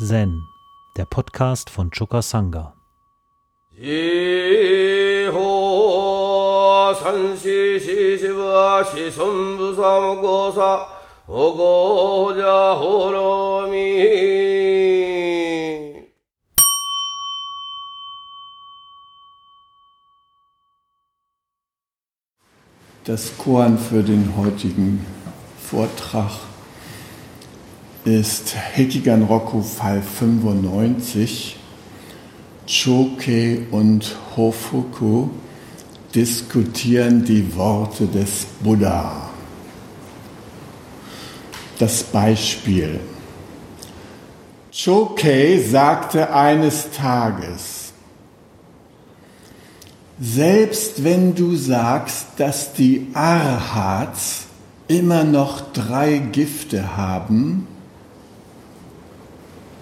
Zen, der Podcast von Choka Sangha. Das Koan für den heutigen Vortrag ist Hekigan Roku Fall 95. Choke und Hofuku diskutieren die Worte des Buddha. Das Beispiel. Choke sagte eines Tages, selbst wenn du sagst, dass die Arhats immer noch drei Gifte haben,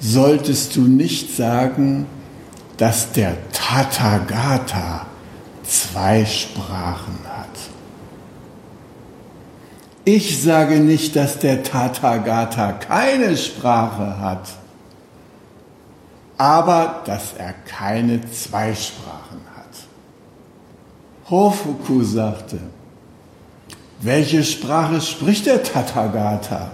solltest du nicht sagen, dass der Tathagata zwei Sprachen hat. Ich sage nicht, dass der Tathagata keine Sprache hat, aber dass er keine zwei Sprachen hat. Hofuku sagte, welche Sprache spricht der Tathagata?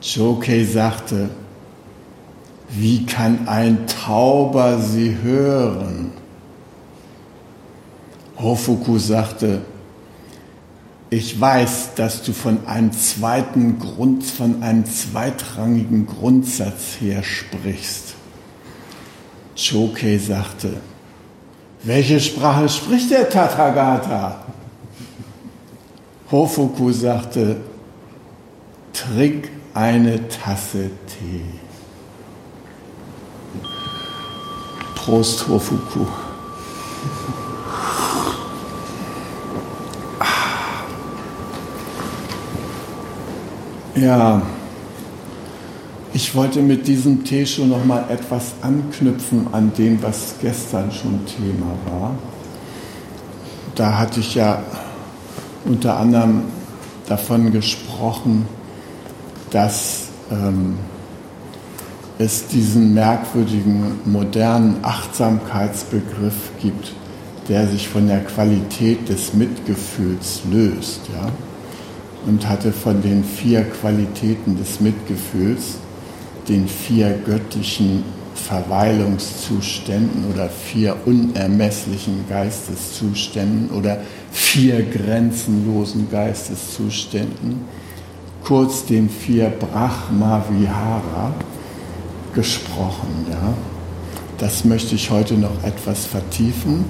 Chokei sagte, wie kann ein Tauber sie hören? Hofuku sagte, ich weiß, dass du von einem zweiten Grund, von einem zweitrangigen Grundsatz her sprichst. Chokei sagte, welche Sprache spricht der Tathagata? Hofuku sagte, trink eine Tasse Tee. Prost, Hofuku. Ja, ich wollte mit diesem Tee schon noch mal etwas anknüpfen an dem, was gestern schon Thema war. Da hatte ich ja unter anderem davon gesprochen, dass ähm, es diesen merkwürdigen modernen Achtsamkeitsbegriff gibt, der sich von der Qualität des Mitgefühls löst. Ja? Und hatte von den vier Qualitäten des Mitgefühls, den vier göttlichen Verweilungszuständen oder vier unermesslichen Geisteszuständen oder vier grenzenlosen Geisteszuständen, kurz den vier Brahma Vihara gesprochen. Ja? Das möchte ich heute noch etwas vertiefen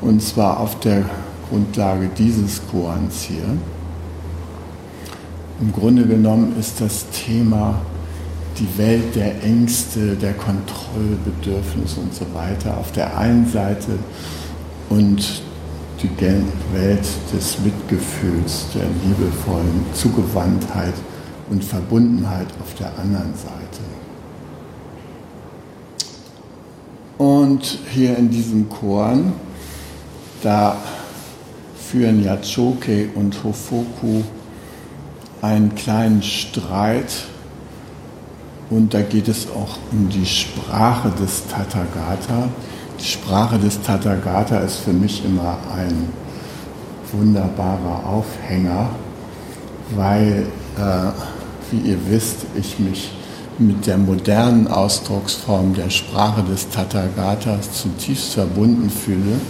und zwar auf der Grundlage dieses Koans hier. Im Grunde genommen ist das Thema die Welt der Ängste, der Kontrollbedürfnisse und so weiter auf der einen Seite und die Welt des Mitgefühls, der liebevollen Zugewandtheit und Verbundenheit auf der anderen Seite. Und hier in diesem Korn, da führen Yachoke und Hofoku einen kleinen Streit und da geht es auch um die Sprache des Tathagata. Die Sprache des Tathagata ist für mich immer ein wunderbarer Aufhänger, weil, äh, wie ihr wisst, ich mich mit der modernen Ausdrucksform der Sprache des Tathagatas zutiefst verbunden fühle,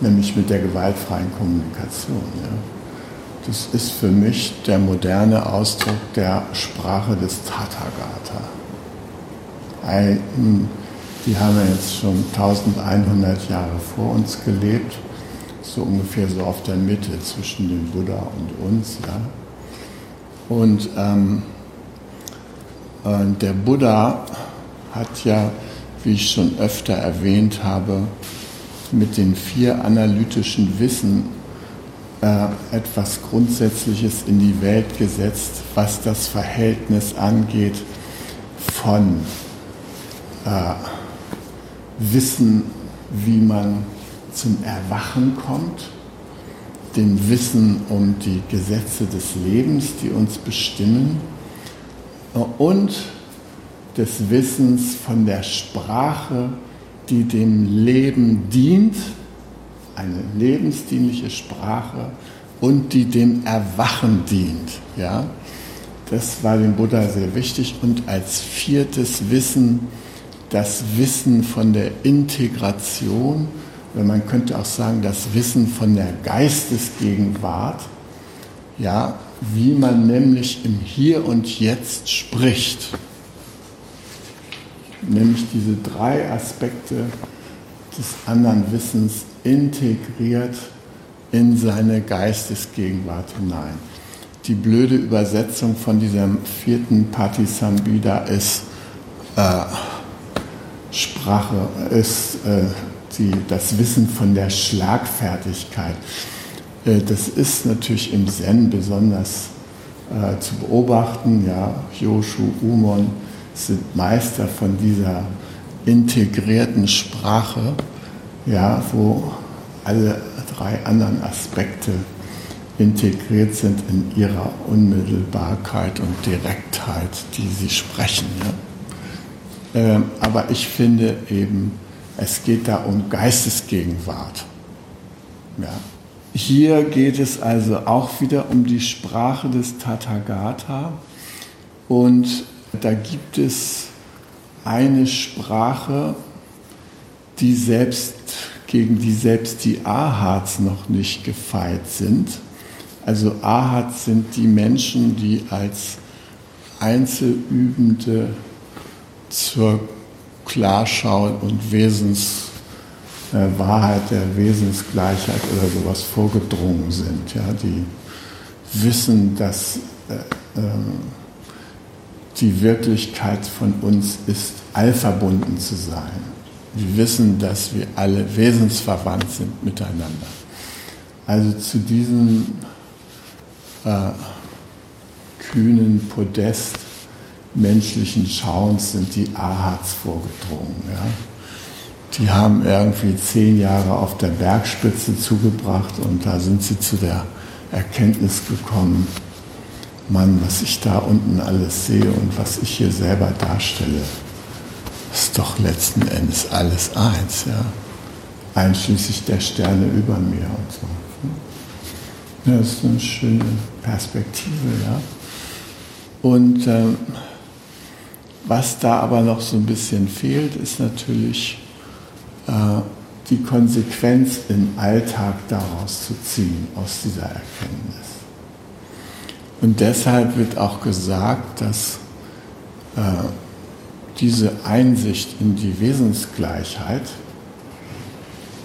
nämlich mit der gewaltfreien Kommunikation. Ja. Das ist für mich der moderne Ausdruck der Sprache des Tathagata. Ein die haben ja jetzt schon 1100 Jahre vor uns gelebt, so ungefähr so auf der Mitte zwischen dem Buddha und uns. Ja. Und ähm, äh, der Buddha hat ja, wie ich schon öfter erwähnt habe, mit den vier analytischen Wissen äh, etwas Grundsätzliches in die Welt gesetzt, was das Verhältnis angeht von äh, Wissen, wie man zum Erwachen kommt, dem Wissen um die Gesetze des Lebens, die uns bestimmen und des Wissens von der Sprache, die dem Leben dient, eine lebensdienliche Sprache und die dem Erwachen dient. Ja? Das war dem Buddha sehr wichtig. Und als viertes Wissen das Wissen von der Integration, man könnte auch sagen, das Wissen von der Geistesgegenwart, ja, wie man nämlich im Hier und Jetzt spricht. Nämlich diese drei Aspekte des anderen Wissens integriert in seine Geistesgegenwart hinein. Die blöde Übersetzung von diesem vierten Patisambhida ist äh, Sprache, ist äh, die, das Wissen von der Schlagfertigkeit. Äh, das ist natürlich im Zen besonders äh, zu beobachten. Ja, Yoshu, Umon sind Meister von dieser integrierten Sprache, ja, wo alle drei anderen Aspekte integriert sind in ihrer Unmittelbarkeit und Direktheit, die sie sprechen. Ja. Ähm, aber ich finde eben, es geht da um Geistesgegenwart. Ja. Hier geht es also auch wieder um die Sprache des Tathagata und da gibt es eine Sprache, die selbst gegen die selbst die Ahats noch nicht gefeit sind. Also Ahats sind die Menschen, die als Einzelübende zur Klarschau und Wesens äh, der Wesensgleichheit oder sowas vorgedrungen sind, ja, die wissen, dass äh, äh, die Wirklichkeit von uns ist, allverbunden zu sein. Wir wissen, dass wir alle wesensverwandt sind miteinander. Also zu diesem äh, kühnen Podest menschlichen Schauens sind die Ahats vorgedrungen. Ja? die haben irgendwie zehn Jahre auf der Bergspitze zugebracht und da sind sie zu der Erkenntnis gekommen, Mann, was ich da unten alles sehe und was ich hier selber darstelle, ist doch letzten Endes alles eins, ja. Einschließlich der Sterne über mir und so. Das ist eine schöne Perspektive, ja. Und ähm, was da aber noch so ein bisschen fehlt, ist natürlich äh, die Konsequenz im Alltag daraus zu ziehen, aus dieser Erkenntnis. Und deshalb wird auch gesagt, dass äh, diese Einsicht in die Wesensgleichheit,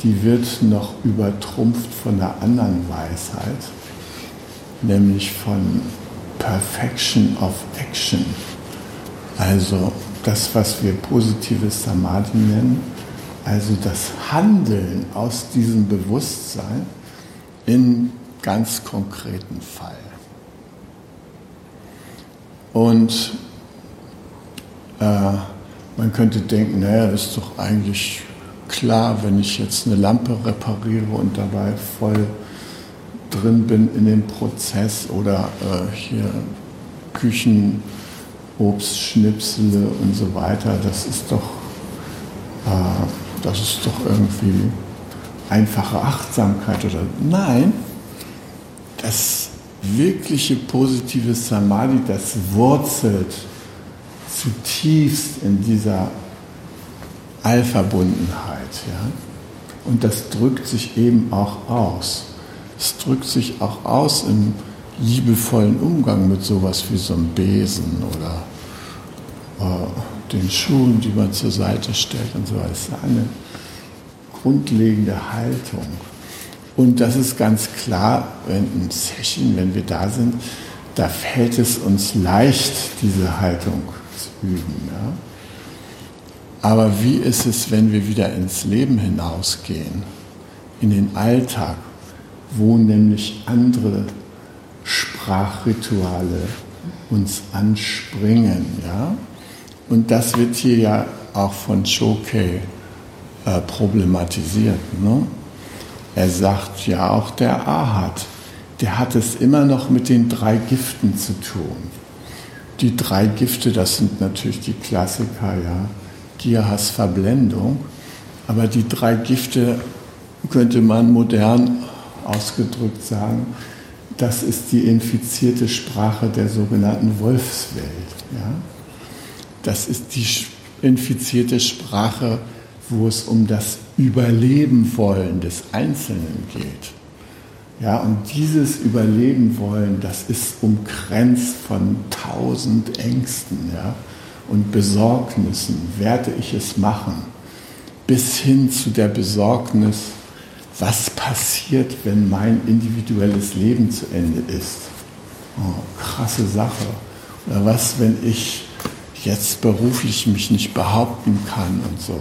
die wird noch übertrumpft von der anderen Weisheit, nämlich von Perfection of Action. Also das, was wir positives Samadhi nennen, also das Handeln aus diesem Bewusstsein in ganz konkreten Fall. Und äh, man könnte denken, naja, ist doch eigentlich klar, wenn ich jetzt eine Lampe repariere und dabei voll drin bin in dem Prozess oder äh, hier Küchenobst, Schnipsele und so weiter, das ist doch äh, das ist doch irgendwie einfache Achtsamkeit oder nein, das wirkliche positive Samadhi, das wurzelt zutiefst in dieser Allverbundenheit. Ja? Und das drückt sich eben auch aus. Es drückt sich auch aus im liebevollen Umgang mit sowas wie so einem Besen oder äh, den Schuhen, die man zur Seite stellt und so weiter. Das ist eine grundlegende Haltung. Und das ist ganz klar, wenn im Session, wenn wir da sind, da fällt es uns leicht, diese Haltung zu üben. Ja? Aber wie ist es, wenn wir wieder ins Leben hinausgehen, in den Alltag, wo nämlich andere Sprachrituale uns anspringen, ja? Und das wird hier ja auch von Choke äh, problematisiert. Ne? Er sagt ja auch der Ahat, der hat es immer noch mit den drei Giften zu tun. die drei Gifte, das sind natürlich die Klassiker, ja. Gier, Hass, Verblendung. Aber die drei Gifte könnte man modern ausgedrückt sagen, das ist die infizierte Sprache der sogenannten Wolfswelt. Ja? Das ist die infizierte Sprache, wo es um das Überleben wollen des Einzelnen geht. Ja, und dieses Überleben wollen, das ist umkränzt von tausend Ängsten ja, und Besorgnissen. Werde ich es machen? Bis hin zu der Besorgnis, was passiert, wenn mein individuelles Leben zu Ende ist? Oh, krasse Sache. Oder was, wenn ich jetzt beruflich mich nicht behaupten kann und so.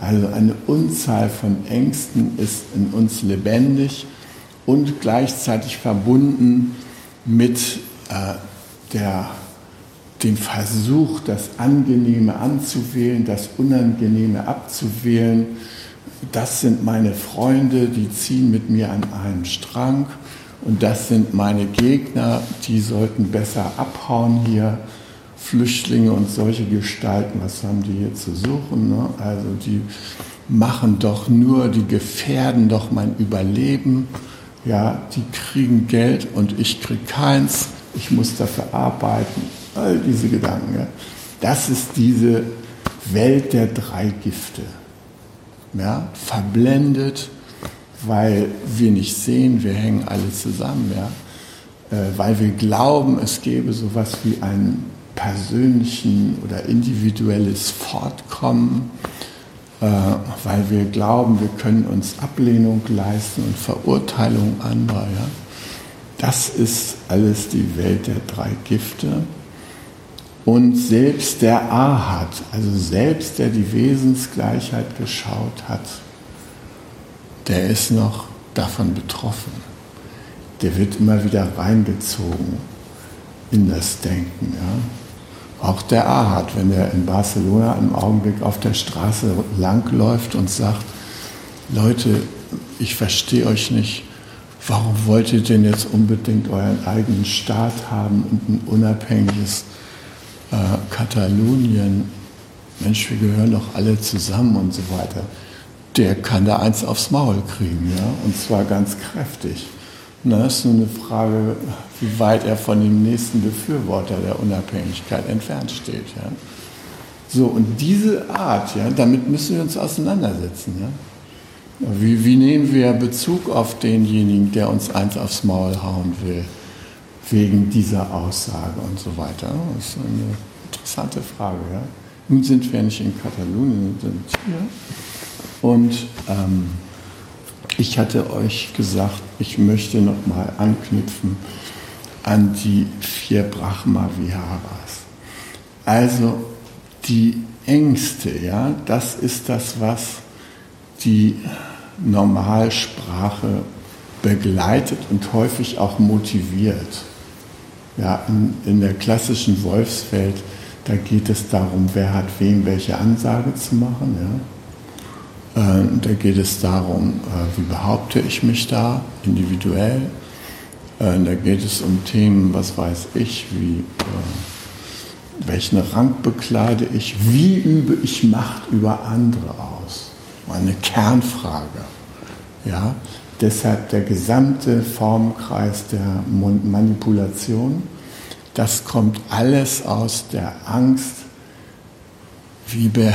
Also eine Unzahl von Ängsten ist in uns lebendig und gleichzeitig verbunden mit äh, der, dem Versuch, das Angenehme anzuwählen, das Unangenehme abzuwählen. Das sind meine Freunde, die ziehen mit mir an einem Strang. Und das sind meine Gegner, die sollten besser abhauen hier. Flüchtlinge und solche Gestalten, was haben die hier zu suchen? Ne? Also die machen doch nur, die gefährden doch mein Überleben. Ja, die kriegen Geld und ich kriege keins. Ich muss dafür arbeiten. All diese Gedanken. Ja? Das ist diese Welt der drei Gifte. Ja? Verblendet, weil wir nicht sehen, wir hängen alle zusammen. Ja? Äh, weil wir glauben, es gäbe sowas wie einen persönlichen oder individuelles Fortkommen, äh, weil wir glauben, wir können uns Ablehnung leisten und Verurteilung anderer. Ja? Das ist alles die Welt der drei Gifte. Und selbst der Ahat, also selbst der die Wesensgleichheit geschaut hat, der ist noch davon betroffen. Der wird immer wieder reingezogen in das Denken. Ja? Auch der Ahad, wenn er in Barcelona im Augenblick auf der Straße langläuft und sagt, Leute, ich verstehe euch nicht, warum wollt ihr denn jetzt unbedingt euren eigenen Staat haben und ein unabhängiges äh, Katalonien? Mensch, wir gehören doch alle zusammen und so weiter. Der kann da eins aufs Maul kriegen, ja, und zwar ganz kräftig. Na, ist nur eine Frage, wie weit er von dem nächsten Befürworter der Unabhängigkeit entfernt steht. Ja. So, und diese Art, ja, damit müssen wir uns auseinandersetzen. Ja. Wie, wie nehmen wir Bezug auf denjenigen, der uns eins aufs Maul hauen will, wegen dieser Aussage und so weiter? Das ist eine interessante Frage. Ja. Nun sind wir nicht in Katalonien, sind hier. Und ähm, ich hatte euch gesagt, ich möchte nochmal anknüpfen an die vier Brahma-Viharas. Also die Ängste, ja, das ist das, was die Normalsprache begleitet und häufig auch motiviert. Ja, in, in der klassischen Wolfswelt, da geht es darum, wer hat wem welche Ansage zu machen. Ja. Äh, da geht es darum, äh, wie behaupte ich mich da individuell. Äh, da geht es um Themen, was weiß ich, wie welchen Rang bekleide ich, wie übe ich Macht über andere aus. Eine Kernfrage. Ja? Deshalb der gesamte Formkreis der Manipulation, das kommt alles aus der Angst, wie, be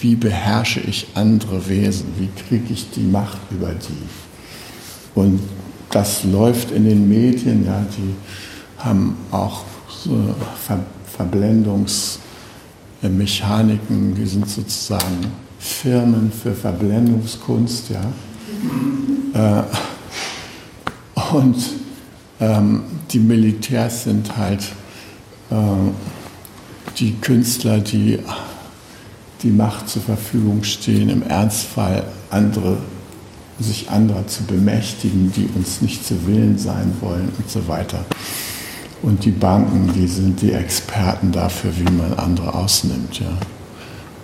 wie beherrsche ich andere Wesen, wie kriege ich die Macht über die. Und das läuft in den Medien, ja, die haben auch so Ver Verblendungsmechaniken, die sind sozusagen Firmen für Verblendungskunst, ja. Äh, und ähm, die Militärs sind halt äh, die Künstler, die die Macht zur Verfügung stehen, im Ernstfall andere, sich anderer zu bemächtigen, die uns nicht zu Willen sein wollen und so weiter. Und die Banken, die sind die Experten dafür, wie man andere ausnimmt. Ja.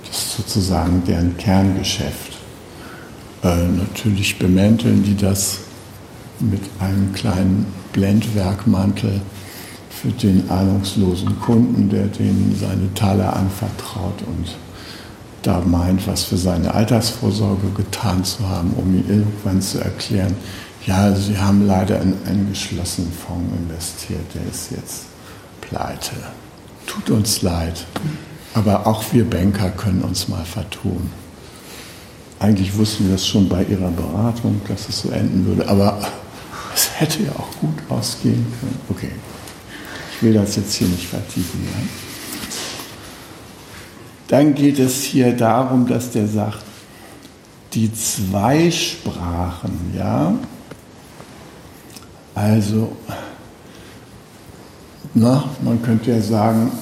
Das ist sozusagen deren Kerngeschäft. Äh, natürlich bemänteln die das mit einem kleinen Blendwerkmantel für den ahnungslosen Kunden, der denen seine Taler anvertraut und da meint, was für seine Altersvorsorge getan zu haben, um ihm irgendwann zu erklären, ja, Sie haben leider in einen geschlossenen Fonds investiert, der ist jetzt pleite. Tut uns leid, aber auch wir Banker können uns mal vertun. Eigentlich wussten wir das schon bei Ihrer Beratung, dass es so enden würde, aber es hätte ja auch gut ausgehen können. Okay, ich will das jetzt hier nicht vertiefen. Dann geht es hier darum, dass der sagt, die zwei Sprachen, ja, also, na, man könnte ja sagen,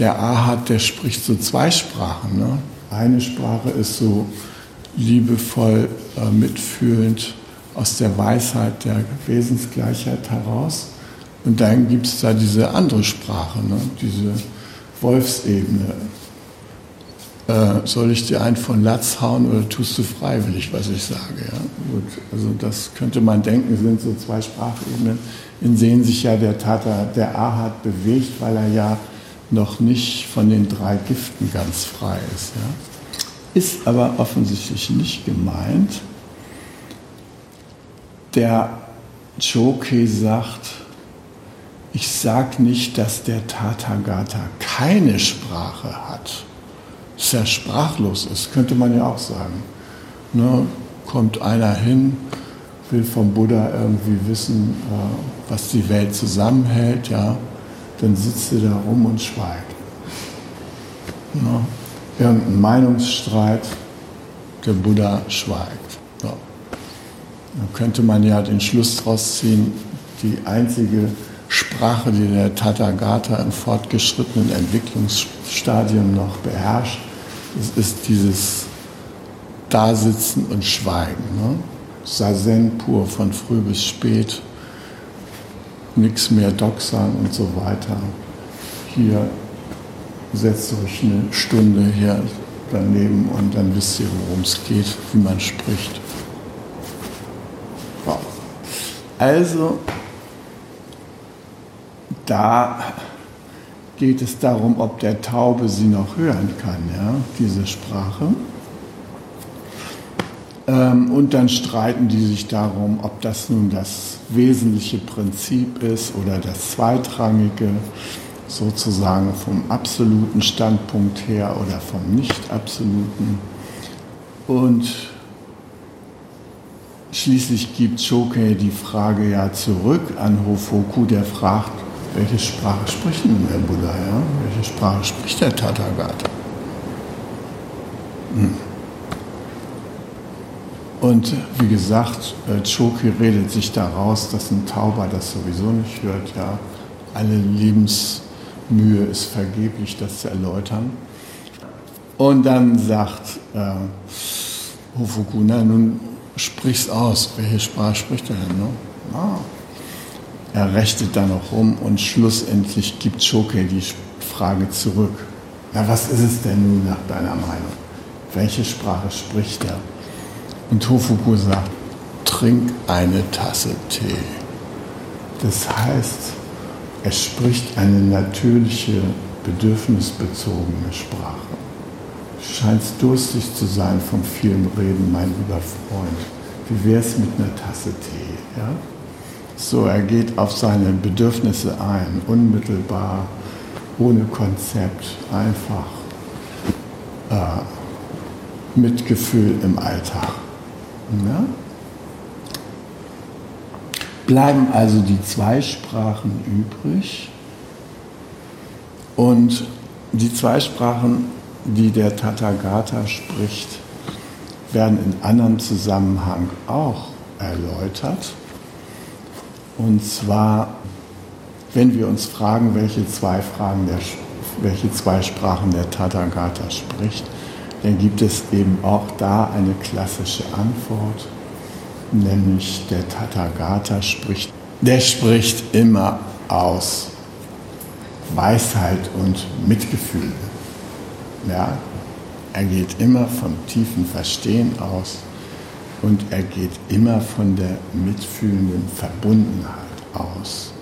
der Ahad, der spricht so zwei Sprachen. Ne? Eine Sprache ist so liebevoll, äh, mitfühlend aus der Weisheit der Wesensgleichheit heraus. Und dann gibt es da diese andere Sprache, ne? diese Wolfsebene, äh, soll ich dir einen von Latz hauen oder tust du freiwillig, was ich sage? Ja? Gut, also das könnte man denken, sind so zwei Sprachebenen, in denen sich ja der Tata, der Ahad bewegt, weil er ja noch nicht von den drei Giften ganz frei ist. Ja? Ist aber offensichtlich nicht gemeint. Der Choke sagt, ich sage nicht, dass der Tathagata keine Sprache hat sehr sprachlos ist, könnte man ja auch sagen. Ne, kommt einer hin, will vom Buddha irgendwie wissen, äh, was die Welt zusammenhält, ja, dann sitzt er da rum und schweigt. Ne, irgendein Meinungsstreit, der Buddha schweigt. Ja. Dann könnte man ja den Schluss daraus ziehen, die einzige Sprache, die der Tathagata im fortgeschrittenen Entwicklungsstadium noch beherrscht, es ist dieses Dasitzen und Schweigen. Ne? Sazen pur von früh bis spät, nichts mehr Doxan und so weiter. Hier setzt euch eine Stunde hier daneben und dann wisst ihr, worum es geht, wie man spricht. Wow. Also, da geht es darum, ob der Taube sie noch hören kann, ja, diese Sprache. Ähm, und dann streiten die sich darum, ob das nun das wesentliche Prinzip ist oder das zweitrangige, sozusagen vom absoluten Standpunkt her oder vom nicht absoluten. Und schließlich gibt Choke die Frage ja zurück an Hofoku, der fragt, welche Sprache spricht denn der Buddha? Ja? Welche Sprache spricht der Tathagata? Hm. Und wie gesagt, äh, Choki redet sich daraus, dass ein Tauber das sowieso nicht hört. Ja? Alle Lebensmühe ist vergeblich, das zu erläutern. Und dann sagt äh, Hofuku, na nun sprich's aus. Welche Sprache spricht er denn? Ne? Ah, er rechtet da noch rum und schlussendlich gibt Choke die Frage zurück. Na, was ist es denn nun nach deiner Meinung? Welche Sprache spricht er? Und Hofuku sagt, trink eine Tasse Tee. Das heißt, er spricht eine natürliche, bedürfnisbezogene Sprache. Scheinst durstig zu sein vom vielen Reden, mein lieber Freund. Wie wär's mit einer Tasse Tee? Ja? So, er geht auf seine Bedürfnisse ein, unmittelbar, ohne Konzept, einfach äh, Mitgefühl im Alltag. Ja? Bleiben also die zwei Sprachen übrig und die zwei Sprachen, die der Tathagata spricht, werden in anderem Zusammenhang auch erläutert. Und zwar, wenn wir uns fragen, welche zwei, Fragen der, welche zwei Sprachen der Tathagata spricht, dann gibt es eben auch da eine klassische Antwort, nämlich der Tathagata spricht, der spricht immer aus Weisheit und Mitgefühl. Ja, er geht immer vom tiefen Verstehen aus und er geht immer von der mitfühlenden Verbundenheit aus.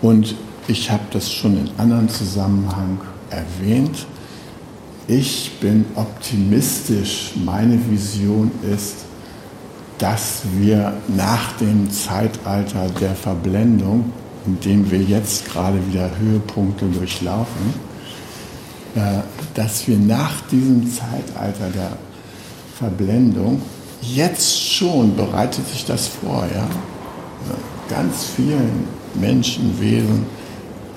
Und ich habe das schon in anderen Zusammenhang erwähnt. Ich bin optimistisch. Meine Vision ist, dass wir nach dem Zeitalter der Verblendung, in dem wir jetzt gerade wieder Höhepunkte durchlaufen, äh, dass wir nach diesem Zeitalter der Verblendung jetzt schon bereitet sich das vor, ja. Ganz vielen Menschenwesen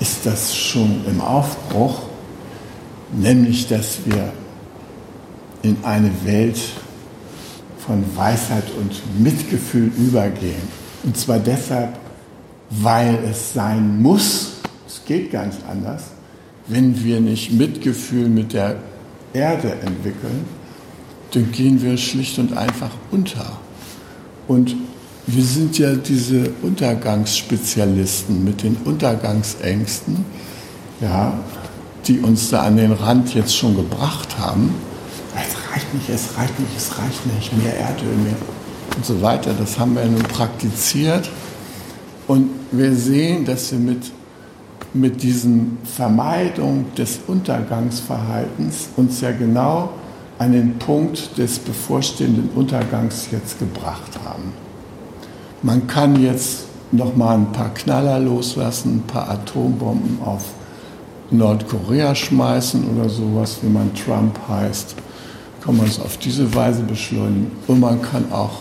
ist das schon im Aufbruch, nämlich dass wir in eine Welt von Weisheit und Mitgefühl übergehen. Und zwar deshalb, weil es sein muss, es geht ganz anders, wenn wir nicht Mitgefühl mit der Erde entwickeln, dann gehen wir schlicht und einfach unter. Und wir sind ja diese Untergangsspezialisten mit den Untergangsängsten, ja, die uns da an den Rand jetzt schon gebracht haben. Es reicht nicht, es reicht nicht, es reicht nicht, mehr Erdöl, mehr und so weiter. Das haben wir nun praktiziert. Und wir sehen, dass wir mit, mit diesen Vermeidung des Untergangsverhaltens uns ja genau an den Punkt des bevorstehenden Untergangs jetzt gebracht haben. Man kann jetzt noch mal ein paar Knaller loslassen, ein paar Atombomben auf Nordkorea schmeißen oder sowas, wie man Trump heißt, kann man es auf diese Weise beschleunigen. Und man kann auch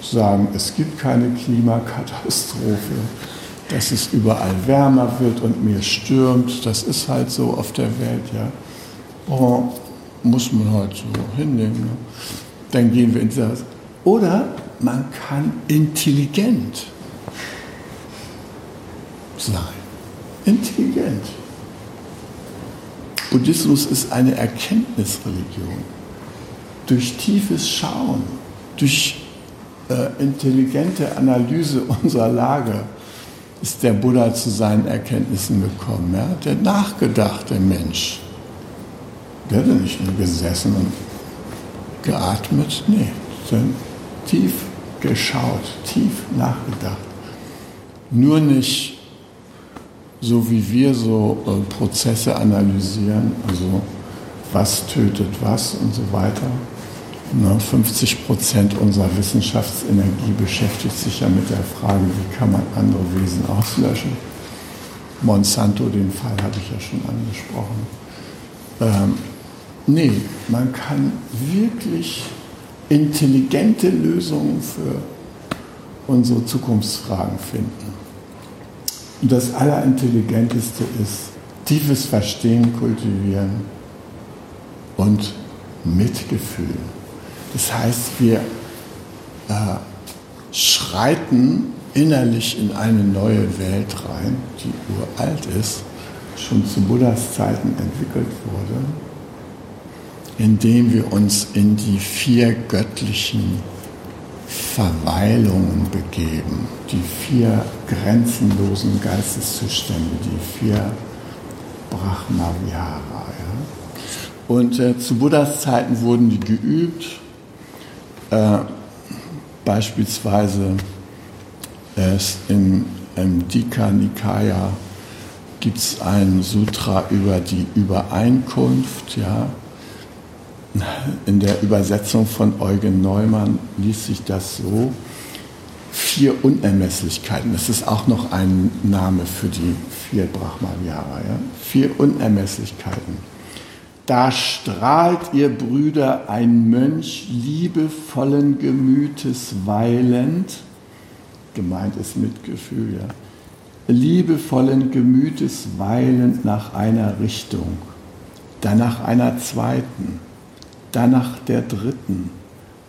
sagen, es gibt keine Klimakatastrophe, dass es überall wärmer wird und mehr stürmt. Das ist halt so auf der Welt, ja. Oh, muss man halt so hinnehmen. Ne? Dann gehen wir in das. Oder man kann intelligent sein. Intelligent. Buddhismus ist eine Erkenntnisreligion. Durch tiefes Schauen, durch äh, intelligente Analyse unserer Lage ist der Buddha zu seinen Erkenntnissen gekommen. Ja? Der nachgedachte Mensch. Der hat nicht nur gesessen und geatmet, nee, sondern tief geschaut, tief nachgedacht. Nur nicht so wie wir so äh, Prozesse analysieren, also was tötet was und so weiter. Ne, 50 Prozent unserer Wissenschaftsenergie beschäftigt sich ja mit der Frage, wie kann man andere Wesen auslöschen. Monsanto, den Fall habe ich ja schon angesprochen. Ähm, nee, man kann wirklich intelligente Lösungen für unsere Zukunftsfragen finden. Und das Allerintelligenteste ist tiefes Verstehen kultivieren und Mitgefühl. Das heißt, wir äh, schreiten innerlich in eine neue Welt rein, die uralt ist, schon zu Buddhas Zeiten entwickelt wurde indem wir uns in die vier göttlichen Verweilungen begeben, die vier grenzenlosen Geisteszustände, die vier Brahma-Vihara. Ja? Und äh, zu Buddhas Zeiten wurden die geübt, äh, beispielsweise äh, im, im Dika Nikaya gibt es ein Sutra über die Übereinkunft, ja, in der Übersetzung von Eugen Neumann liest sich das so. Vier Unermesslichkeiten. Das ist auch noch ein Name für die vier Brahma-Vihara. Ja? Vier Unermesslichkeiten. Da strahlt ihr Brüder ein Mönch liebevollen Gemütes weilend, gemeint ist Mitgefühl, ja, liebevollen Gemütes weilend nach einer Richtung, dann nach einer zweiten dann nach der dritten,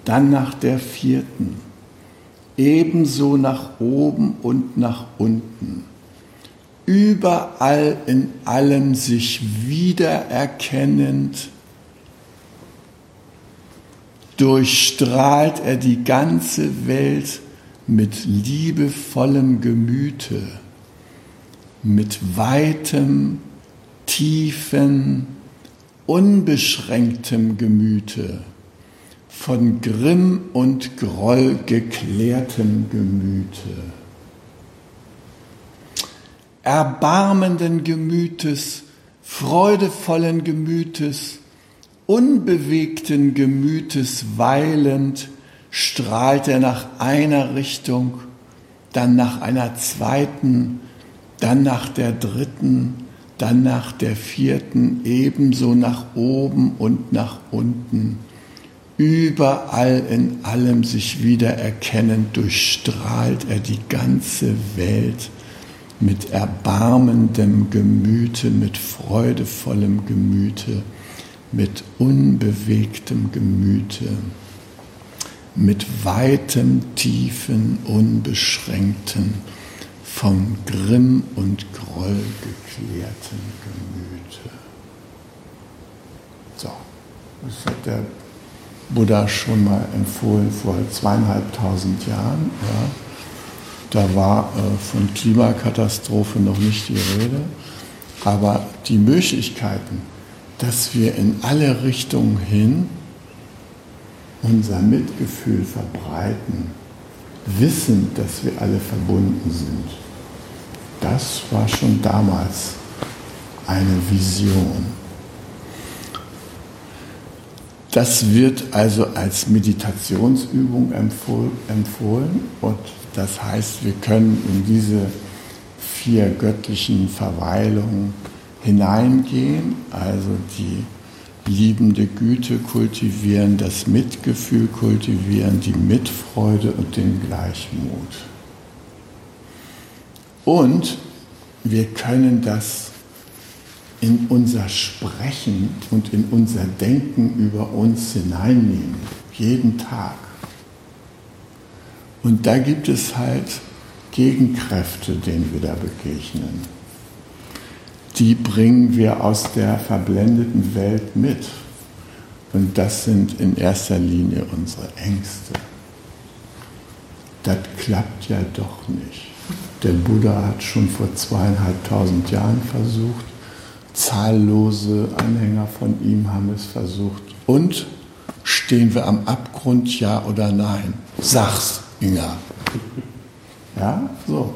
dann nach der vierten, ebenso nach oben und nach unten. Überall in allem sich wiedererkennend, durchstrahlt er die ganze Welt mit liebevollem Gemüte, mit weitem, tiefen, unbeschränktem Gemüte, von Grimm und Groll geklärtem Gemüte. Erbarmenden Gemütes, freudevollen Gemütes, unbewegten Gemütes weilend, strahlt er nach einer Richtung, dann nach einer zweiten, dann nach der dritten, dann nach der vierten, ebenso nach oben und nach unten. Überall in allem sich wiedererkennend durchstrahlt er die ganze Welt mit erbarmendem Gemüte, mit freudevollem Gemüte, mit unbewegtem Gemüte, mit weitem, tiefen, unbeschränkten, vom Grimm und Groll geklärten Gemüte. So, das hat der Buddha schon mal empfohlen vor zweieinhalbtausend Jahren. Ja. Da war äh, von Klimakatastrophe noch nicht die Rede, aber die Möglichkeiten, dass wir in alle Richtungen hin unser Mitgefühl verbreiten, wissen, dass wir alle verbunden sind, das war schon damals eine Vision. Das wird also als Meditationsübung empfohlen und das heißt, wir können in diese vier göttlichen Verweilungen hineingehen, also die liebende Güte kultivieren, das Mitgefühl kultivieren, die Mitfreude und den Gleichmut. Und wir können das in unser Sprechen und in unser Denken über uns hineinnehmen, jeden Tag. Und da gibt es halt Gegenkräfte, denen wir da begegnen. Die bringen wir aus der verblendeten Welt mit. Und das sind in erster Linie unsere Ängste. Das klappt ja doch nicht. Der Buddha hat schon vor zweieinhalbtausend Jahren versucht, Zahllose Anhänger von ihm haben es versucht. Und stehen wir am Abgrund, ja oder nein? Sag's, Inga. Ja, so.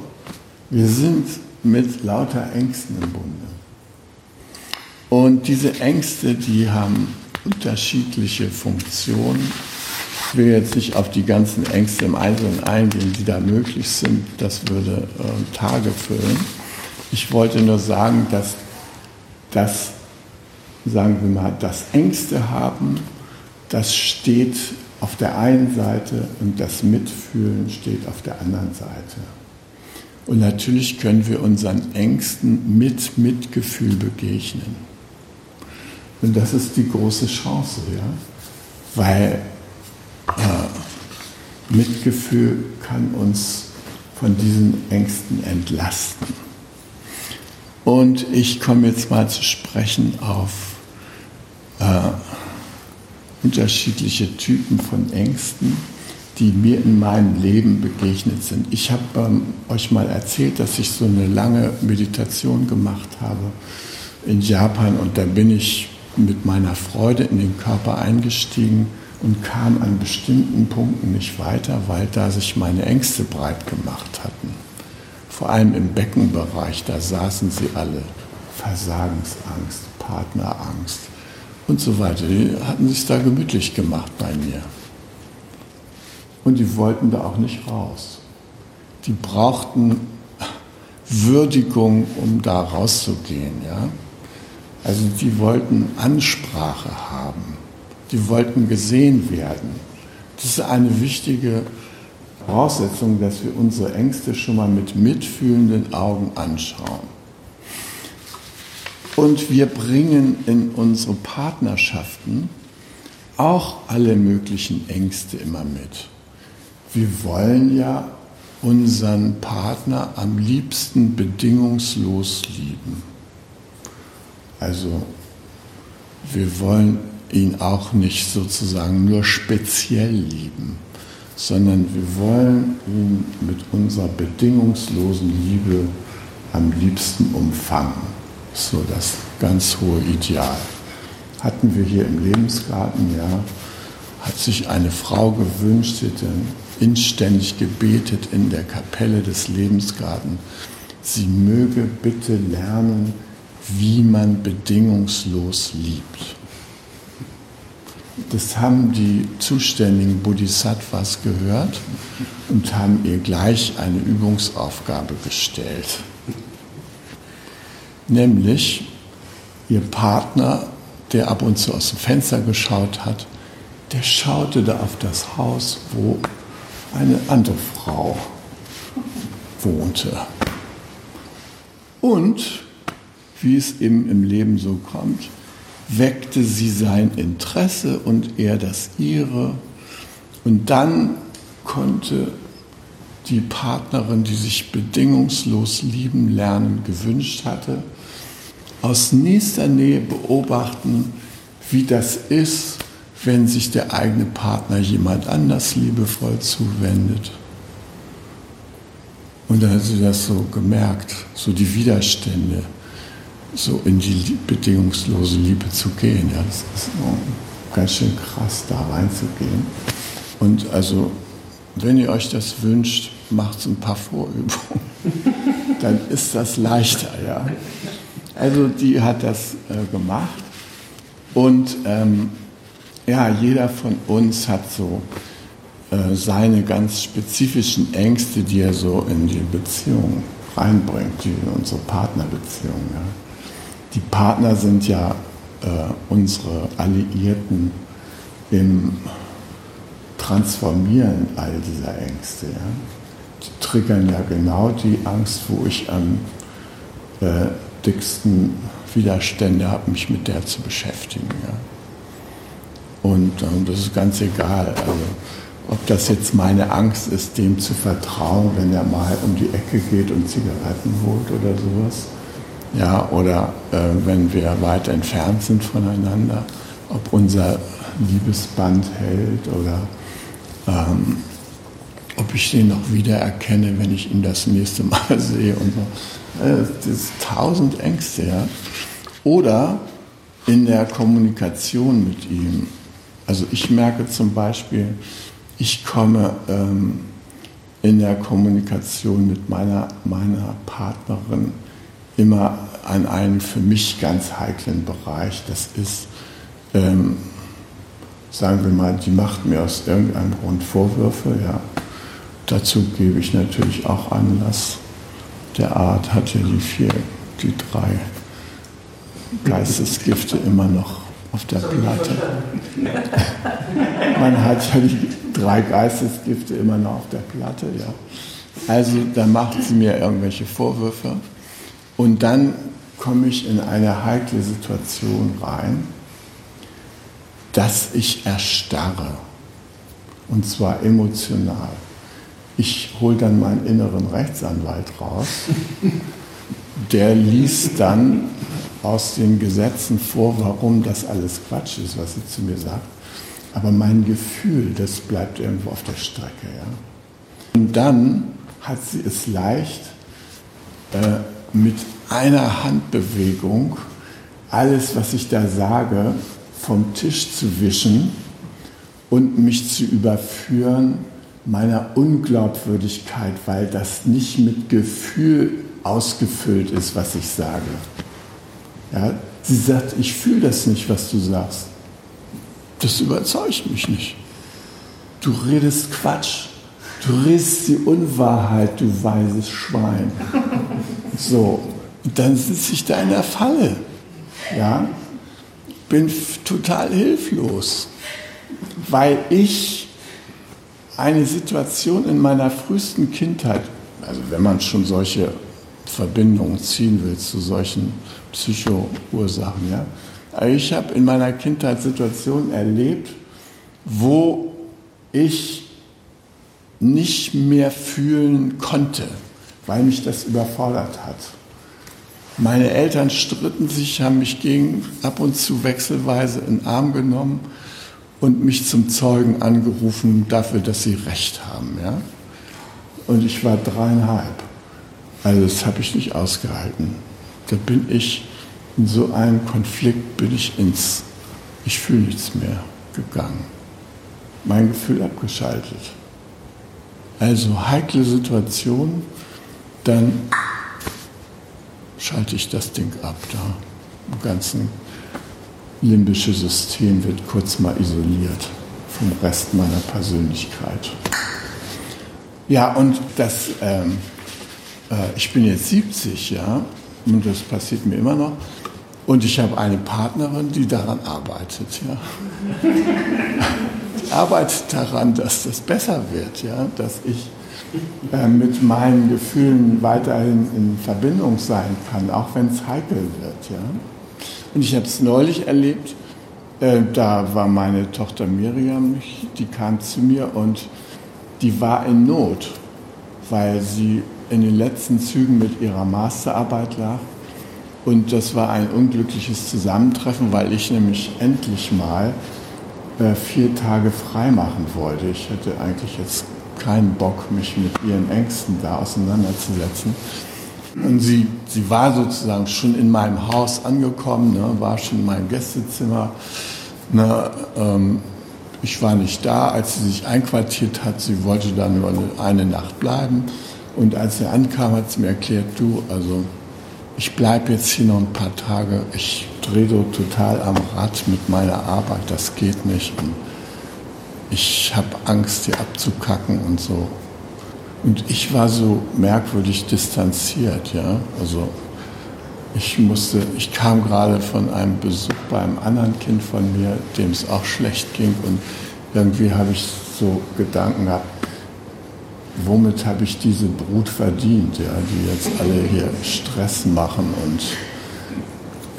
Wir sind mit lauter Ängsten im Bunde. Und diese Ängste, die haben unterschiedliche Funktionen. Ich will jetzt nicht auf die ganzen Ängste im Einzelnen eingehen, die da möglich sind. Das würde äh, Tage füllen. Ich wollte nur sagen, dass das, sagen wir mal, das Ängste haben, das steht auf der einen Seite und das Mitfühlen steht auf der anderen Seite. Und natürlich können wir unseren Ängsten mit Mitgefühl begegnen. Und das ist die große Chance, ja? weil äh, Mitgefühl kann uns von diesen Ängsten entlasten. Und ich komme jetzt mal zu sprechen auf äh, unterschiedliche Typen von Ängsten, die mir in meinem Leben begegnet sind. Ich habe ähm, euch mal erzählt, dass ich so eine lange Meditation gemacht habe in Japan und da bin ich mit meiner Freude in den Körper eingestiegen und kam an bestimmten Punkten nicht weiter, weil da sich meine Ängste breit gemacht hatten vor allem im Beckenbereich, da saßen sie alle. Versagensangst, Partnerangst und so weiter. Die hatten sich da gemütlich gemacht bei mir. Und die wollten da auch nicht raus. Die brauchten Würdigung, um da rauszugehen. Ja? Also die wollten Ansprache haben. Die wollten gesehen werden. Das ist eine wichtige Voraussetzung, dass wir unsere Ängste schon mal mit mitfühlenden Augen anschauen. Und wir bringen in unsere Partnerschaften auch alle möglichen Ängste immer mit. Wir wollen ja unseren Partner am liebsten bedingungslos lieben. Also wir wollen ihn auch nicht sozusagen nur speziell lieben sondern wir wollen ihn mit unserer bedingungslosen Liebe am liebsten umfangen. So das ganz hohe Ideal. Hatten wir hier im Lebensgarten, ja, hat sich eine Frau gewünscht, sie dann inständig gebetet in der Kapelle des Lebensgarten. sie möge bitte lernen, wie man bedingungslos liebt. Das haben die zuständigen Bodhisattvas gehört und haben ihr gleich eine Übungsaufgabe gestellt. Nämlich, ihr Partner, der ab und zu aus dem Fenster geschaut hat, der schaute da auf das Haus, wo eine andere Frau wohnte. Und, wie es eben im Leben so kommt, weckte sie sein Interesse und er das ihre. Und dann konnte die Partnerin, die sich bedingungslos lieben lernen gewünscht hatte, aus nächster Nähe beobachten, wie das ist, wenn sich der eigene Partner jemand anders liebevoll zuwendet. Und dann hat sie das so gemerkt, so die Widerstände, so in die bedingungslose Liebe zu gehen. Ja, das ist ganz schön krass, da reinzugehen. Und also, wenn ihr euch das wünscht, macht ein paar Vorübungen. Dann ist das leichter, ja. Also die hat das äh, gemacht. Und ähm, ja, jeder von uns hat so äh, seine ganz spezifischen Ängste, die er so in die Beziehung reinbringt, die in unsere Partnerbeziehung. Ja. Die Partner sind ja äh, unsere Alliierten im Transformieren all dieser Ängste. Ja. Triggern ja genau die Angst, wo ich am äh, dicksten Widerstände habe, mich mit der zu beschäftigen. Ja. Und ähm, das ist ganz egal. Also, ob das jetzt meine Angst ist, dem zu vertrauen, wenn er mal um die Ecke geht und Zigaretten holt oder sowas. Ja, oder äh, wenn wir weit entfernt sind voneinander, ob unser Liebesband hält oder ähm, ob ich den noch wiedererkenne, wenn ich ihn das nächste Mal sehe und so. Äh, das ist tausend Ängste, ja. Oder in der Kommunikation mit ihm. Also ich merke zum Beispiel, ich komme ähm, in der Kommunikation mit meiner, meiner Partnerin immer an einen für mich ganz heiklen Bereich. Das ist, ähm, sagen wir mal, die macht mir aus irgendeinem Grund Vorwürfe. Ja. Dazu gebe ich natürlich auch Anlass. Der Art hat ja die vier, die drei Geistesgifte immer noch auf der Platte. Man hat ja die drei Geistesgifte immer noch auf der Platte, ja. Also da macht sie mir irgendwelche Vorwürfe und dann komme ich in eine heikle Situation rein, dass ich erstarre und zwar emotional. Ich hole dann meinen inneren Rechtsanwalt raus, der liest dann aus den Gesetzen vor, warum das alles Quatsch ist, was sie zu mir sagt. Aber mein Gefühl, das bleibt irgendwo auf der Strecke. Ja? Und dann hat sie es leicht, äh, mit einer Handbewegung alles, was ich da sage, vom Tisch zu wischen und mich zu überführen meiner Unglaubwürdigkeit, weil das nicht mit Gefühl ausgefüllt ist, was ich sage. Ja, sie sagt, ich fühle das nicht, was du sagst das überzeugt mich nicht. Du redest Quatsch. Du redest die Unwahrheit, du weißes Schwein. So, dann sitze ich da in der Falle. Ja, bin total hilflos, weil ich eine Situation in meiner frühesten Kindheit, also wenn man schon solche Verbindungen ziehen will zu solchen Psychoursachen, ja, ich habe in meiner Kindheit Situationen erlebt, wo ich nicht mehr fühlen konnte, weil mich das überfordert hat. Meine Eltern stritten sich, haben mich gegen ab und zu wechselweise in den Arm genommen und mich zum Zeugen angerufen dafür, dass sie Recht haben. Ja? Und ich war dreieinhalb. Also das habe ich nicht ausgehalten. Da bin ich in so einen Konflikt bin ich ins Ich fühle nichts mehr gegangen. Mein Gefühl abgeschaltet. Also heikle Situation, dann schalte ich das Ding ab da. Im ganzen limbische System wird kurz mal isoliert vom Rest meiner Persönlichkeit. Ja, und das, ähm, äh, ich bin jetzt 70, ja, und das passiert mir immer noch. Und ich habe eine Partnerin, die daran arbeitet, ja. Die arbeitet daran, dass das besser wird, ja, dass ich äh, mit meinen Gefühlen weiterhin in Verbindung sein kann, auch wenn es heikel wird, ja. Und ich habe es neulich erlebt, äh, da war meine Tochter Miriam, die kam zu mir und die war in Not, weil sie in den letzten Zügen mit ihrer Masterarbeit lag. Und das war ein unglückliches Zusammentreffen, weil ich nämlich endlich mal äh, vier Tage frei machen wollte. Ich hätte eigentlich jetzt keinen Bock, mich mit ihren Ängsten da auseinanderzusetzen. Und sie, sie war sozusagen schon in meinem Haus angekommen, ne, war schon in meinem Gästezimmer. Ne, ähm, ich war nicht da, als sie sich einquartiert hat. Sie wollte dann nur eine Nacht bleiben. Und als sie ankam, hat sie mir erklärt, du, also ich bleibe jetzt hier noch ein paar Tage. Ich drehe so total am Rad mit meiner Arbeit. Das geht nicht. Und ich habe Angst, hier abzukacken und so. Und ich war so merkwürdig distanziert, ja. Also ich musste, ich kam gerade von einem Besuch bei einem anderen Kind von mir, dem es auch schlecht ging und irgendwie habe ich so Gedanken gehabt, womit habe ich diese Brut verdient, ja, die jetzt alle hier Stress machen und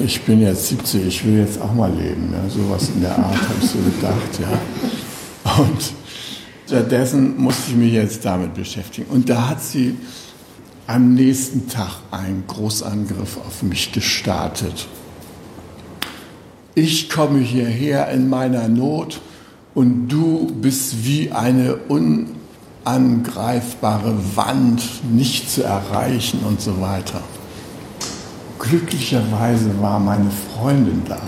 ich bin jetzt 70, ich will jetzt auch mal leben, ja, sowas in der Art habe ich so gedacht, ja. Und stattdessen musste ich mich jetzt damit beschäftigen. Und da hat sie am nächsten Tag einen Großangriff auf mich gestartet. Ich komme hierher in meiner Not und du bist wie eine unangreifbare Wand, nicht zu erreichen und so weiter. Glücklicherweise war meine Freundin da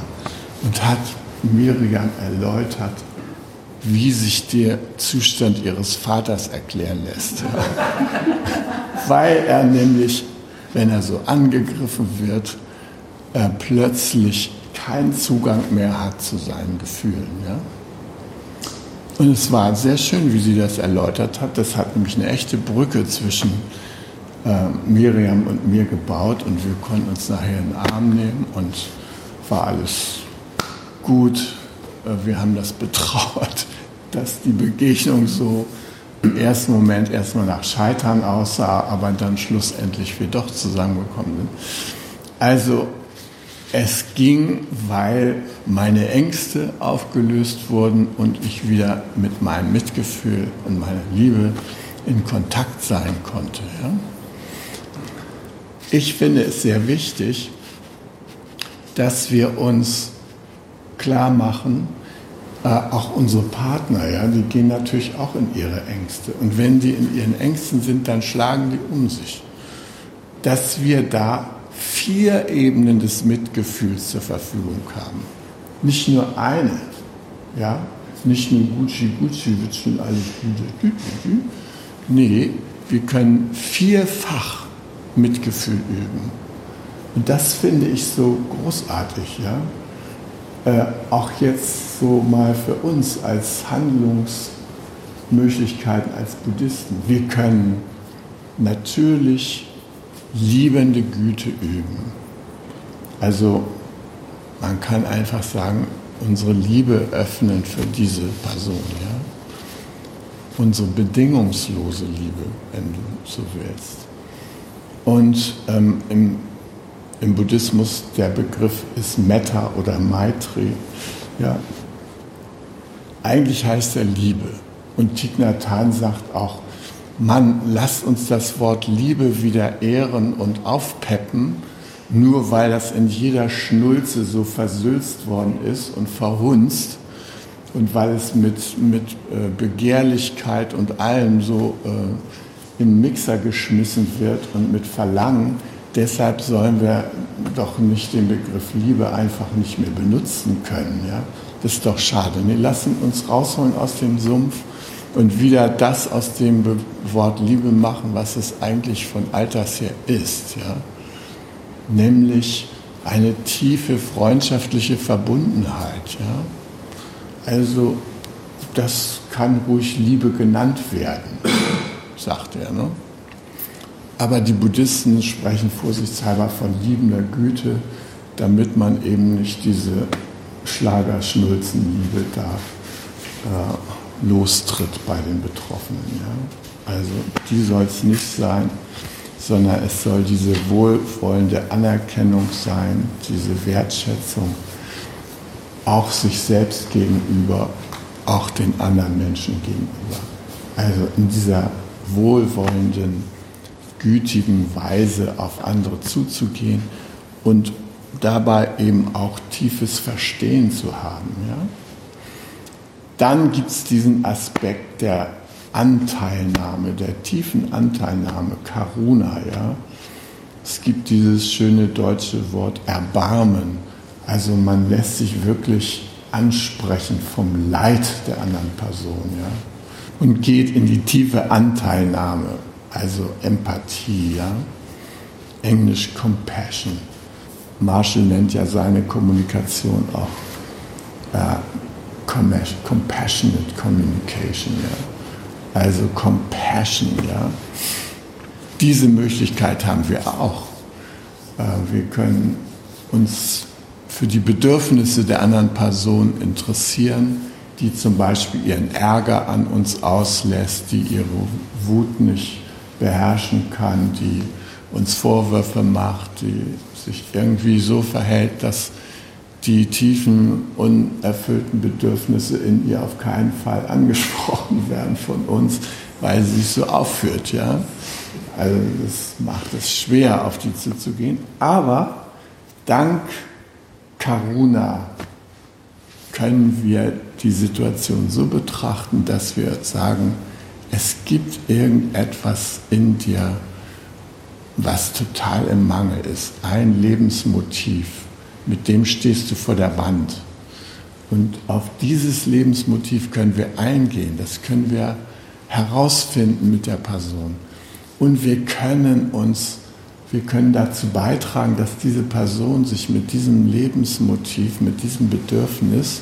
und hat Miriam erläutert, wie sich der Zustand ihres Vaters erklären lässt. Weil er nämlich, wenn er so angegriffen wird, äh, plötzlich keinen Zugang mehr hat zu seinen Gefühlen. Ja? Und es war sehr schön, wie sie das erläutert hat. Das hat nämlich eine echte Brücke zwischen äh, Miriam und mir gebaut und wir konnten uns nachher in den Arm nehmen und war alles gut. Äh, wir haben das betrauert, dass die Begegnung so im ersten Moment erstmal nach Scheitern aussah, aber dann schlussendlich wir doch zusammengekommen sind. Also es ging, weil meine Ängste aufgelöst wurden und ich wieder mit meinem Mitgefühl und meiner Liebe in Kontakt sein konnte. Ja? Ich finde es sehr wichtig, dass wir uns klar machen, äh, auch unsere Partner, ja, die gehen natürlich auch in ihre Ängste. Und wenn die in ihren Ängsten sind, dann schlagen die um sich. Dass wir da vier Ebenen des Mitgefühls zur Verfügung haben. Nicht nur eine, ja, nicht nur Gucci, Gucci wird schon alles gut. Nee, wir können vierfach Mitgefühl üben. Und das finde ich so großartig, ja äh, auch jetzt so mal für uns als Handlungsmöglichkeiten als Buddhisten. Wir können natürlich liebende Güte üben. Also man kann einfach sagen, unsere Liebe öffnen für diese Person, ja? Unsere bedingungslose Liebe, wenn du so willst. Und ähm, im im Buddhismus der Begriff ist Metta oder Maitri. Ja. Eigentlich heißt er Liebe. Und Thich Nhat Hanh sagt auch, Mann, lasst uns das Wort Liebe wieder ehren und aufpeppen, nur weil das in jeder Schnulze so versülzt worden ist und verhunzt und weil es mit, mit äh, Begehrlichkeit und allem so äh, in Mixer geschmissen wird und mit Verlangen, Deshalb sollen wir doch nicht den Begriff Liebe einfach nicht mehr benutzen können. Ja? Das ist doch schade. Wir lassen uns rausholen aus dem Sumpf und wieder das aus dem Wort Liebe machen, was es eigentlich von Alters her ist. Ja? nämlich eine tiefe freundschaftliche Verbundenheit. Ja? Also das kann ruhig Liebe genannt werden, sagt er. Ne? Aber die Buddhisten sprechen vorsichtshalber von liebender Güte, damit man eben nicht diese Schlagerschnulzenliebe da äh, lostritt bei den Betroffenen. Ja? Also die soll es nicht sein, sondern es soll diese wohlwollende Anerkennung sein, diese Wertschätzung, auch sich selbst gegenüber, auch den anderen Menschen gegenüber. Also in dieser wohlwollenden, gütigen Weise auf andere zuzugehen und dabei eben auch tiefes Verstehen zu haben. Ja? Dann gibt es diesen Aspekt der Anteilnahme, der tiefen Anteilnahme, Karuna. Ja? Es gibt dieses schöne deutsche Wort Erbarmen. Also man lässt sich wirklich ansprechen vom Leid der anderen Person ja? und geht in die tiefe Anteilnahme, also Empathie. Ja? Englisch Compassion. Marshall nennt ja seine Kommunikation auch äh, Compassionate Communication. Ja? Also Compassion. Ja? Diese Möglichkeit haben wir auch. Äh, wir können uns für die Bedürfnisse der anderen Person interessieren, die zum Beispiel ihren Ärger an uns auslässt, die ihre Wut nicht beherrschen kann, die uns Vorwürfe macht, die sich irgendwie so verhält, dass die tiefen, unerfüllten Bedürfnisse in ihr auf keinen Fall angesprochen werden von uns, weil sie sich so aufführt. Ja? Also das macht es schwer, auf die zuzugehen. Aber dank Karuna können wir die Situation so betrachten, dass wir sagen, es gibt irgendetwas in dir, was total im Mangel ist. Ein Lebensmotiv, mit dem stehst du vor der Wand. Und auf dieses Lebensmotiv können wir eingehen, das können wir herausfinden mit der Person. Und wir können uns, wir können dazu beitragen, dass diese Person sich mit diesem Lebensmotiv, mit diesem Bedürfnis,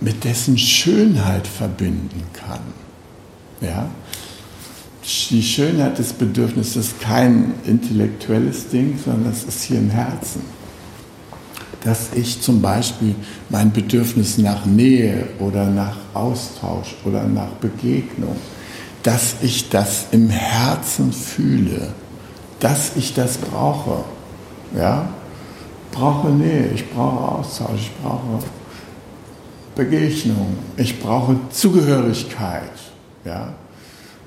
mit dessen Schönheit verbinden kann. Ja? Die Schönheit des Bedürfnisses ist kein intellektuelles Ding, sondern es ist hier im Herzen. Dass ich zum Beispiel mein Bedürfnis nach Nähe oder nach Austausch oder nach Begegnung, dass ich das im Herzen fühle, dass ich das brauche. Ja? Ich brauche Nähe, ich brauche Austausch, ich brauche Begegnung, ich brauche Zugehörigkeit. Ja?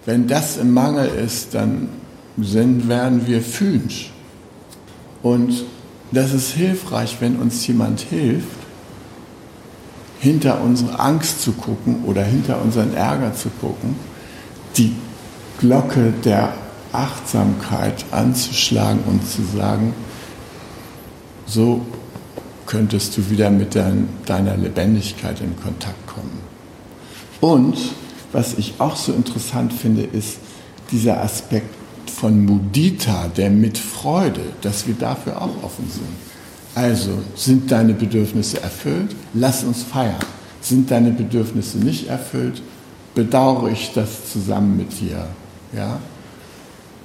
Wenn das im Mangel ist, dann sind, werden wir fühlend. Und das ist hilfreich, wenn uns jemand hilft, hinter unsere Angst zu gucken oder hinter unseren Ärger zu gucken, die Glocke der Achtsamkeit anzuschlagen und zu sagen, so könntest du wieder mit dein, deiner Lebendigkeit in Kontakt kommen. Und was ich auch so interessant finde, ist dieser Aspekt von Mudita, der Mitfreude, dass wir dafür auch offen sind. Also, sind deine Bedürfnisse erfüllt? Lass uns feiern. Sind deine Bedürfnisse nicht erfüllt? Bedauere ich das zusammen mit dir. Ja?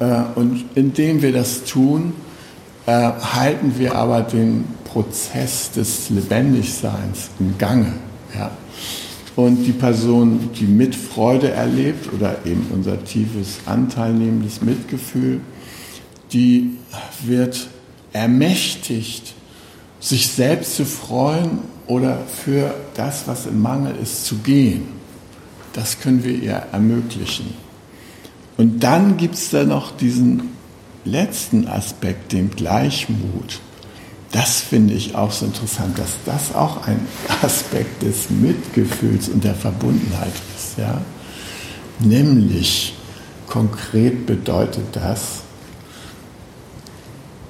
Äh, und indem wir das tun, äh, halten wir aber den Prozess des Lebendigseins im Gange. Ja? Und die Person, die mit Freude erlebt oder eben unser tiefes anteilnehmendes Mitgefühl, die wird ermächtigt, sich selbst zu freuen oder für das, was im Mangel ist, zu gehen. Das können wir ihr ermöglichen. Und dann gibt es da noch diesen letzten Aspekt, den Gleichmut. Das finde ich auch so interessant, dass das auch ein Aspekt des Mitgefühls und der Verbundenheit ist. Ja? Nämlich, konkret bedeutet das,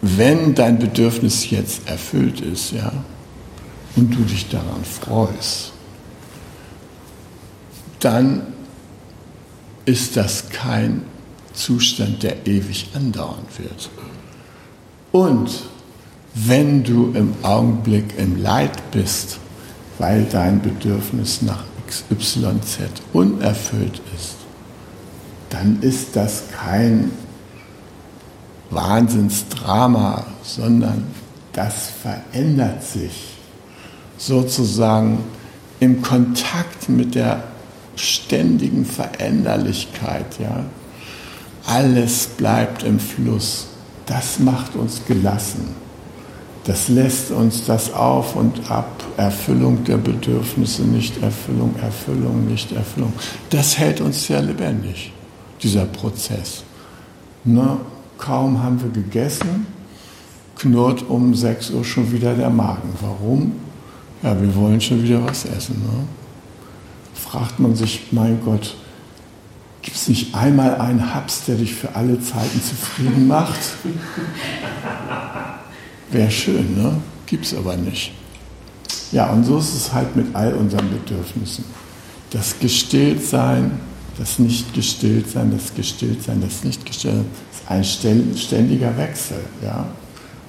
wenn dein Bedürfnis jetzt erfüllt ist, ja, und du dich daran freust, dann ist das kein Zustand, der ewig andauern wird Und wenn du im Augenblick im Leid bist, weil dein Bedürfnis nach XYZ unerfüllt ist, dann ist das kein Wahnsinnsdrama, sondern das verändert sich sozusagen im Kontakt mit der ständigen Veränderlichkeit. Ja? Alles bleibt im Fluss. Das macht uns gelassen. Das lässt uns das auf und ab, Erfüllung der Bedürfnisse, Nichterfüllung, Erfüllung, Nichterfüllung. Das hält uns sehr lebendig, dieser Prozess. Na, kaum haben wir gegessen, knurrt um 6 Uhr schon wieder der Magen. Warum? Ja, wir wollen schon wieder was essen. Ne? Fragt man sich, mein Gott, gibt es nicht einmal einen Haps, der dich für alle Zeiten zufrieden macht? Wäre schön, ne? Gibt es aber nicht. Ja, und so ist es halt mit all unseren Bedürfnissen. Das Gestilltsein, das Nicht-Gestilltsein, das Gestilltsein, das Nicht-Gestilltsein, ist ein ständiger Wechsel, ja?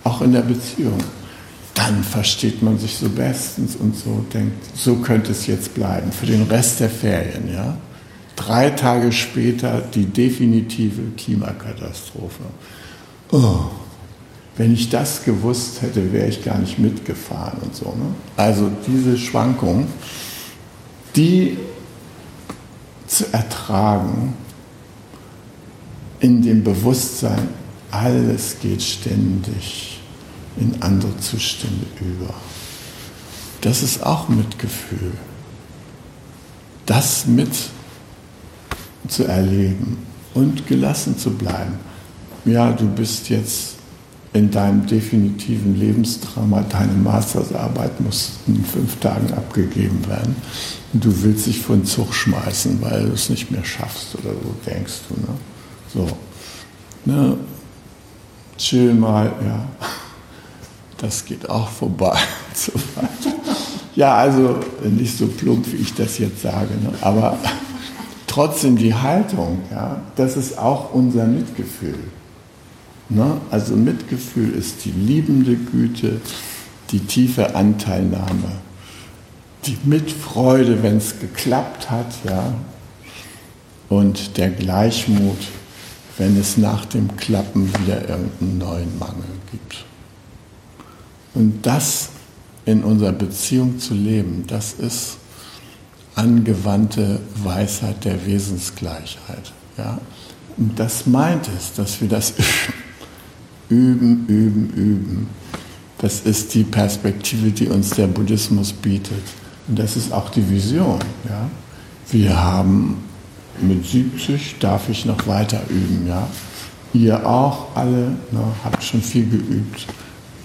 Auch in der Beziehung. Dann versteht man sich so bestens und so denkt, so könnte es jetzt bleiben für den Rest der Ferien, ja? Drei Tage später die definitive Klimakatastrophe. Oh, wenn ich das gewusst hätte, wäre ich gar nicht mitgefahren und so. Ne? Also diese Schwankung, die zu ertragen in dem Bewusstsein, alles geht ständig in andere Zustände über. Das ist auch Mitgefühl. Das mit zu erleben und gelassen zu bleiben. Ja, du bist jetzt in deinem definitiven Lebensdrama, deine Mastersarbeit muss in fünf Tagen abgegeben werden. Und du willst dich vor den Zug schmeißen, weil du es nicht mehr schaffst oder so denkst du. Ne? So. Ne? Chill mal, ja. Das geht auch vorbei. so ja, also nicht so plump, wie ich das jetzt sage, ne? aber trotzdem die Haltung, ja, das ist auch unser Mitgefühl. Ne? Also Mitgefühl ist die liebende Güte, die tiefe Anteilnahme, die Mitfreude, wenn es geklappt hat, ja, und der Gleichmut, wenn es nach dem Klappen wieder irgendeinen neuen Mangel gibt. Und das in unserer Beziehung zu leben, das ist angewandte Weisheit der Wesensgleichheit. Ja? Und das meint es, dass wir das üben, üben, üben. Das ist die Perspektive, die uns der Buddhismus bietet. Und das ist auch die Vision. Ja? Wir haben mit 70 darf ich noch weiter üben. Ja? Ihr auch alle ne, habt schon viel geübt.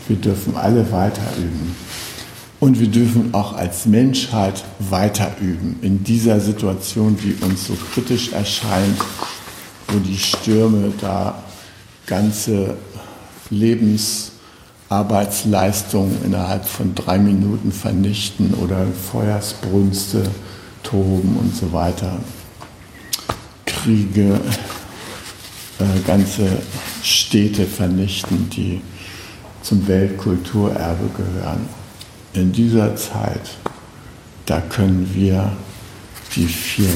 Wir dürfen alle weiter üben. Und wir dürfen auch als Menschheit weiter üben in dieser Situation, die uns so kritisch erscheint, wo die Stürme da ganze Lebensarbeitsleistungen innerhalb von drei Minuten vernichten oder Feuersbrünste toben und so weiter. Kriege, äh, ganze Städte vernichten, die zum Weltkulturerbe gehören. In dieser Zeit, da können wir die vier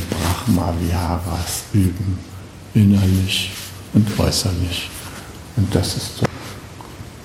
Brahma-Viharas üben, innerlich und äußerlich. Und das ist so